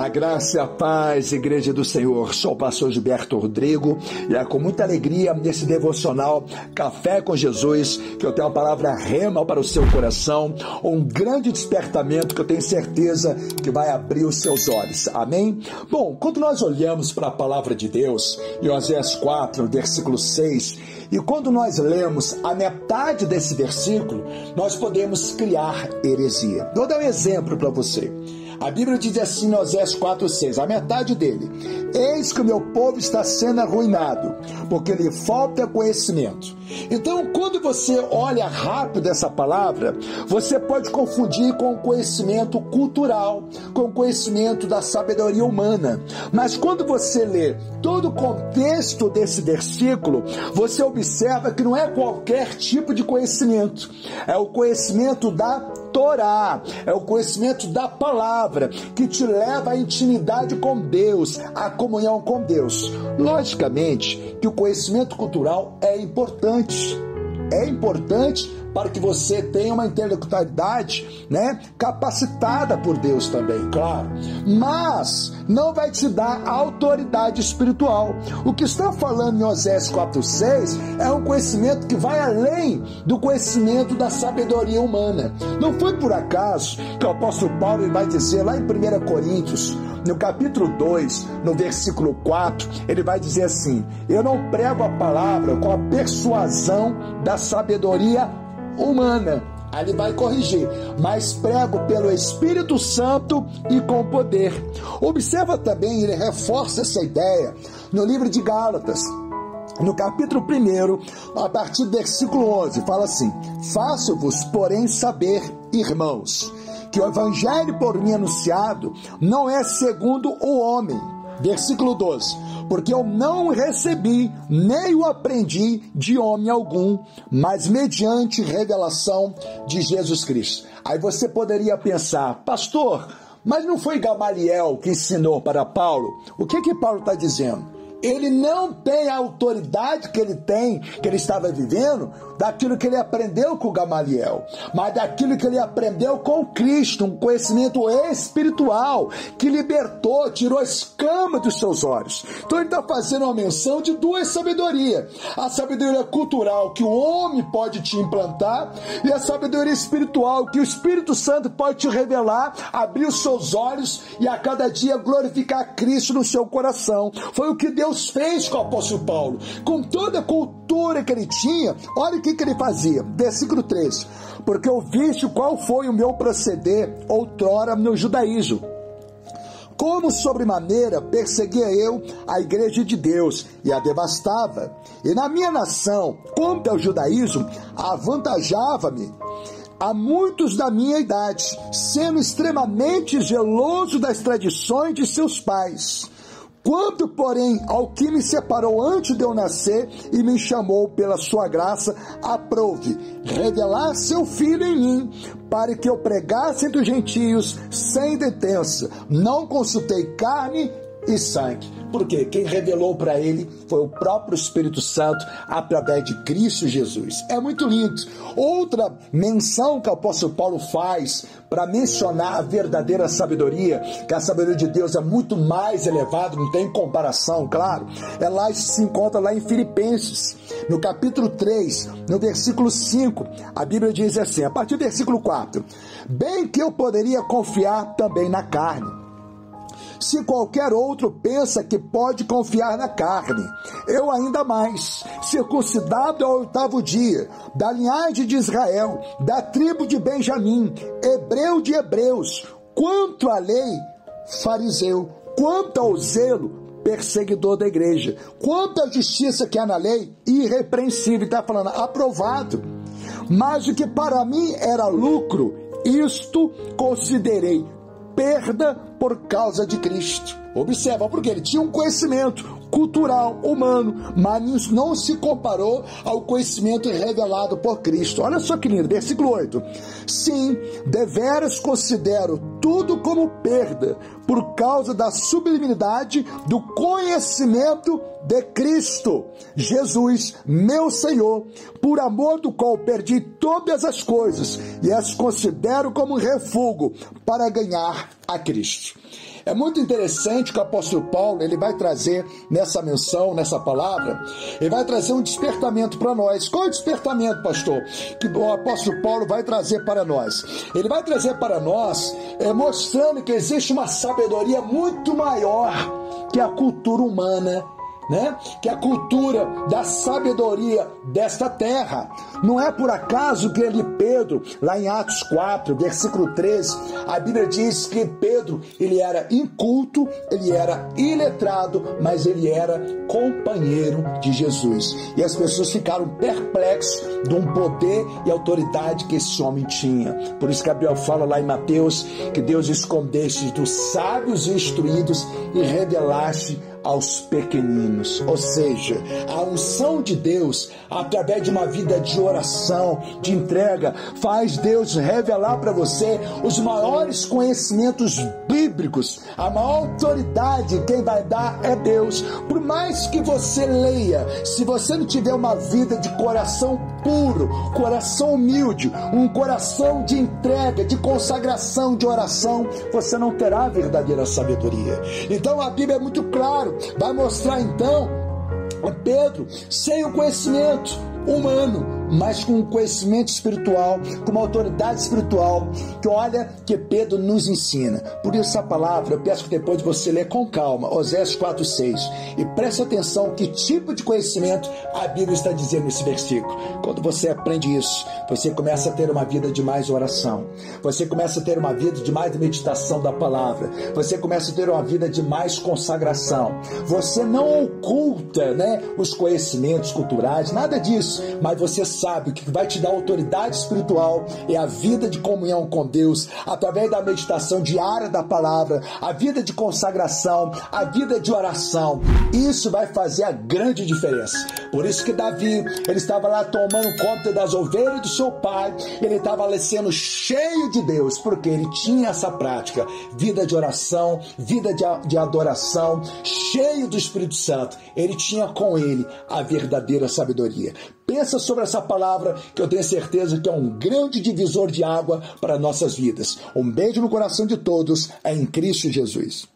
A graça e a paz, Igreja do Senhor. Sou o pastor Gilberto Rodrigo e é com muita alegria nesse devocional Café com Jesus que eu tenho uma palavra rema para o seu coração, um grande despertamento que eu tenho certeza que vai abrir os seus olhos. Amém? Bom, quando nós olhamos para a palavra de Deus, em Oséias 4, versículo 6, e quando nós lemos a metade desse versículo, nós podemos criar heresia. Vou dar um exemplo para você. A Bíblia diz assim em Osés 4,6, a metade dele: Eis que o meu povo está sendo arruinado, porque lhe falta conhecimento. Então, quando você olha rápido essa palavra, você pode confundir com o conhecimento cultural, com o conhecimento da sabedoria humana. Mas quando você lê todo o contexto desse versículo, você observa que não é qualquer tipo de conhecimento, é o conhecimento da Torá, é o conhecimento da palavra que te leva à intimidade com Deus, à comunhão com Deus. Logicamente que o conhecimento cultural é importante. É importante para que você tenha uma intelectualidade, né, capacitada por Deus também, claro. Mas não vai te dar autoridade espiritual. O que está falando em Osés 4:6 é um conhecimento que vai além do conhecimento da sabedoria humana. Não foi por acaso que o apóstolo Paulo vai dizer lá em 1 Coríntios, no capítulo 2, no versículo 4, ele vai dizer assim: Eu não prego a palavra com a persuasão da sabedoria humana. Ele vai corrigir, mas prego pelo Espírito Santo e com poder. Observa também, ele reforça essa ideia no livro de Gálatas, no capítulo 1, a partir do versículo 11, fala assim: Faço-vos, porém, saber, irmãos, que o evangelho por mim anunciado não é segundo o homem. Versículo 12 porque eu não recebi, nem o aprendi de homem algum, mas mediante revelação de Jesus Cristo. Aí você poderia pensar, pastor, mas não foi Gamaliel que ensinou para Paulo? O que que Paulo está dizendo? Ele não tem a autoridade que ele tem, que ele estava vivendo, daquilo que ele aprendeu com Gamaliel, mas daquilo que ele aprendeu com Cristo, um conhecimento espiritual que libertou, tirou a escama dos seus olhos. Então ele está fazendo uma menção de duas sabedorias: a sabedoria cultural que o homem pode te implantar e a sabedoria espiritual que o Espírito Santo pode te revelar, abrir os seus olhos e a cada dia glorificar Cristo no seu coração. Foi o que Deus fez com o apóstolo Paulo, com toda a cultura que ele tinha. Olha o que que, ele fazia? Versículo 3: Porque ouviste qual foi o meu proceder outrora no judaísmo. Como sobremaneira perseguia eu a igreja de Deus e a devastava. E na minha nação, contra o judaísmo, avantajava-me a muitos da minha idade, sendo extremamente geloso das tradições de seus pais Quanto, porém, ao que me separou antes de eu nascer e me chamou pela sua graça, aprove revelar seu filho em mim, para que eu pregasse entre os gentios sem detença. Não consultei carne e sangue porque quem revelou para ele foi o próprio Espírito Santo através de Cristo Jesus. É muito lindo. Outra menção que o apóstolo Paulo faz para mencionar a verdadeira sabedoria, que a sabedoria de Deus é muito mais elevada, não tem comparação, claro. É lá se encontra lá em Filipenses, no capítulo 3, no versículo 5. A Bíblia diz assim, a partir do versículo 4: Bem que eu poderia confiar também na carne se qualquer outro pensa que pode confiar na carne. Eu ainda mais, circuncidado ao oitavo dia, da linhagem de Israel, da tribo de Benjamim, hebreu de hebreus, quanto à lei, fariseu, quanto ao zelo, perseguidor da igreja, quanto à justiça que há na lei, irrepreensível, está falando, aprovado. Mas o que para mim era lucro, isto considerei perda por causa de Cristo. Observa, porque ele tinha um conhecimento cultural, humano, mas não se comparou ao conhecimento revelado por Cristo. Olha só que lindo, versículo 8. Sim, deveras considero tudo como perda por causa da sublimidade do conhecimento de Cristo, Jesus, meu Senhor, por amor do qual perdi todas as coisas e as considero como refúgio para ganhar a Cristo. É muito interessante que o apóstolo Paulo ele vai trazer nessa menção, nessa palavra, ele vai trazer um despertamento para nós. Qual é o despertamento, pastor? Que o apóstolo Paulo vai trazer para nós? Ele vai trazer para nós é, mostrando que existe uma sabedoria muito maior que a cultura humana né? Que é a cultura da sabedoria desta terra. Não é por acaso que ele, Pedro, lá em Atos 4, versículo 13, a Bíblia diz que Pedro, ele era inculto, ele era iletrado, mas ele era companheiro de Jesus. E as pessoas ficaram perplexos de um poder e autoridade que esse homem tinha. Por isso Gabriel fala lá em Mateus que Deus escondeste dos sábios e instruídos e revelaste aos pequeninos. Ou seja, a unção de Deus, através de uma vida de oração, de entrega, faz Deus revelar para você os maiores conhecimentos bíblicos. A maior autoridade quem vai dar é Deus. Por mais que você leia, se você não tiver uma vida de coração puro, coração humilde, um coração de entrega, de consagração, de oração, você não terá verdadeira sabedoria. Então a Bíblia é muito clara vai mostrar então Pedro sem o conhecimento humano mas com um conhecimento espiritual, com uma autoridade espiritual, que olha que Pedro nos ensina. Por isso essa palavra, eu peço que depois você lê com calma, Osés 4:6, e preste atenção que tipo de conhecimento a Bíblia está dizendo nesse versículo. Quando você aprende isso, você começa a ter uma vida de mais oração. Você começa a ter uma vida de mais meditação da palavra. Você começa a ter uma vida de mais consagração. Você não oculta, né, os conhecimentos culturais, nada disso, mas você sabe que vai te dar autoridade espiritual é a vida de comunhão com Deus, através da meditação diária da palavra, a vida de consagração, a vida de oração. Isso vai fazer a grande diferença. Por isso que Davi, ele estava lá tomando conta das ovelhas do seu pai, ele estava lá sendo cheio de Deus, porque ele tinha essa prática, vida de oração, vida de, de adoração, cheio do Espírito Santo. Ele tinha com ele a verdadeira sabedoria. Pensa sobre essa palavra que eu tenho certeza que é um grande divisor de água para nossas vidas. Um beijo no coração de todos, é em Cristo Jesus.